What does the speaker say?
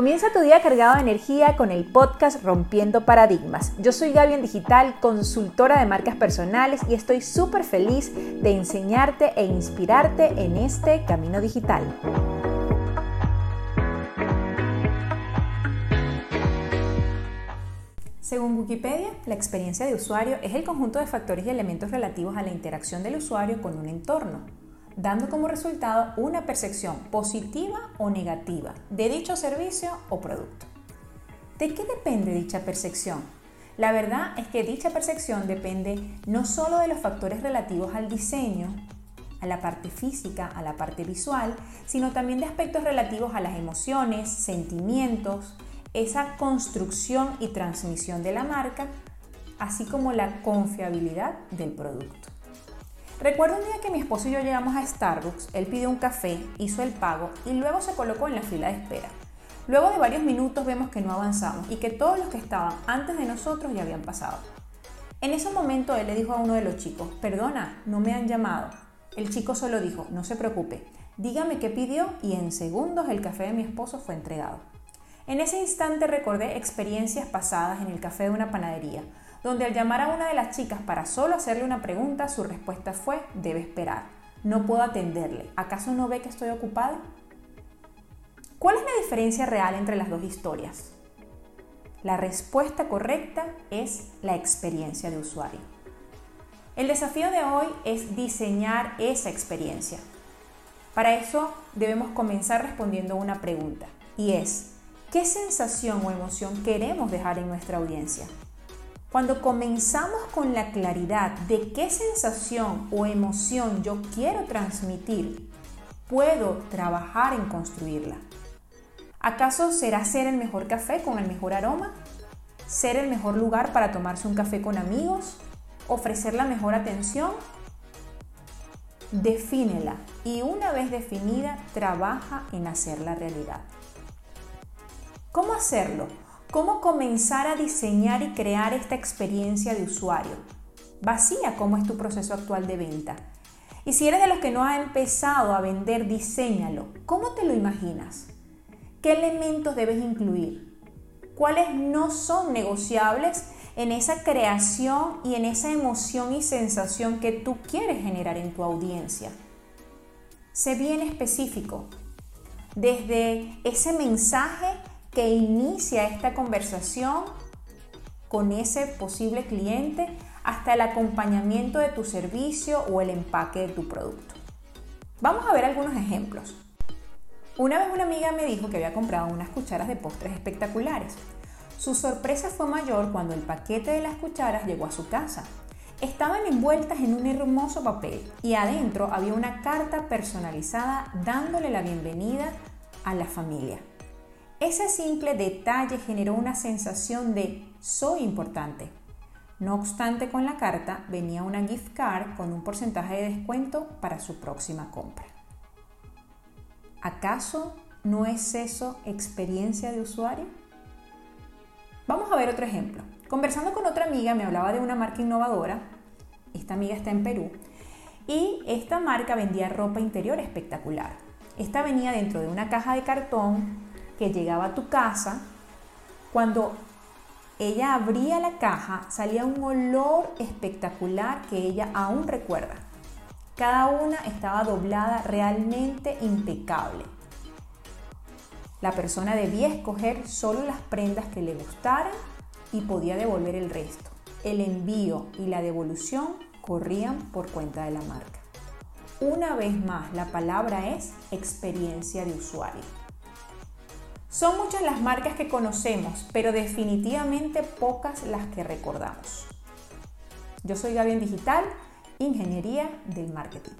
Comienza tu día cargado de energía con el podcast Rompiendo Paradigmas. Yo soy Gaby en Digital, consultora de marcas personales y estoy súper feliz de enseñarte e inspirarte en este camino digital. Según Wikipedia, la experiencia de usuario es el conjunto de factores y elementos relativos a la interacción del usuario con un entorno dando como resultado una percepción positiva o negativa de dicho servicio o producto. ¿De qué depende dicha percepción? La verdad es que dicha percepción depende no solo de los factores relativos al diseño, a la parte física, a la parte visual, sino también de aspectos relativos a las emociones, sentimientos, esa construcción y transmisión de la marca, así como la confiabilidad del producto. Recuerdo un día que mi esposo y yo llegamos a Starbucks, él pidió un café, hizo el pago y luego se colocó en la fila de espera. Luego de varios minutos vemos que no avanzamos y que todos los que estaban antes de nosotros ya habían pasado. En ese momento él le dijo a uno de los chicos, perdona, no me han llamado. El chico solo dijo, no se preocupe, dígame qué pidió y en segundos el café de mi esposo fue entregado. En ese instante recordé experiencias pasadas en el café de una panadería, donde al llamar a una de las chicas para solo hacerle una pregunta, su respuesta fue, debe esperar, no puedo atenderle, ¿acaso no ve que estoy ocupada? ¿Cuál es la diferencia real entre las dos historias? La respuesta correcta es la experiencia de usuario. El desafío de hoy es diseñar esa experiencia. Para eso debemos comenzar respondiendo una pregunta y es, ¿qué sensación o emoción queremos dejar en nuestra audiencia? Cuando comenzamos con la claridad de qué sensación o emoción yo quiero transmitir, puedo trabajar en construirla. ¿Acaso será ser el mejor café con el mejor aroma? ¿Ser el mejor lugar para tomarse un café con amigos? ¿Ofrecer la mejor atención? Defínela y una vez definida, trabaja en hacerla realidad. ¿Cómo hacerlo? ¿Cómo comenzar a diseñar y crear esta experiencia de usuario? Vacía cómo es tu proceso actual de venta. Y si eres de los que no ha empezado a vender, diséñalo. ¿Cómo te lo imaginas? ¿Qué elementos debes incluir? ¿Cuáles no son negociables en esa creación y en esa emoción y sensación que tú quieres generar en tu audiencia? Sé bien específico. Desde ese mensaje que inicia esta conversación con ese posible cliente hasta el acompañamiento de tu servicio o el empaque de tu producto. Vamos a ver algunos ejemplos. Una vez una amiga me dijo que había comprado unas cucharas de postres espectaculares. Su sorpresa fue mayor cuando el paquete de las cucharas llegó a su casa. Estaban envueltas en un hermoso papel y adentro había una carta personalizada dándole la bienvenida a la familia. Ese simple detalle generó una sensación de soy importante. No obstante, con la carta venía una gift card con un porcentaje de descuento para su próxima compra. ¿Acaso no es eso experiencia de usuario? Vamos a ver otro ejemplo. Conversando con otra amiga me hablaba de una marca innovadora. Esta amiga está en Perú. Y esta marca vendía ropa interior espectacular. Esta venía dentro de una caja de cartón que llegaba a tu casa, cuando ella abría la caja salía un olor espectacular que ella aún recuerda. Cada una estaba doblada realmente impecable. La persona debía escoger solo las prendas que le gustaran y podía devolver el resto. El envío y la devolución corrían por cuenta de la marca. Una vez más, la palabra es experiencia de usuario. Son muchas las marcas que conocemos, pero definitivamente pocas las que recordamos. Yo soy Gaby en Digital, Ingeniería del Marketing.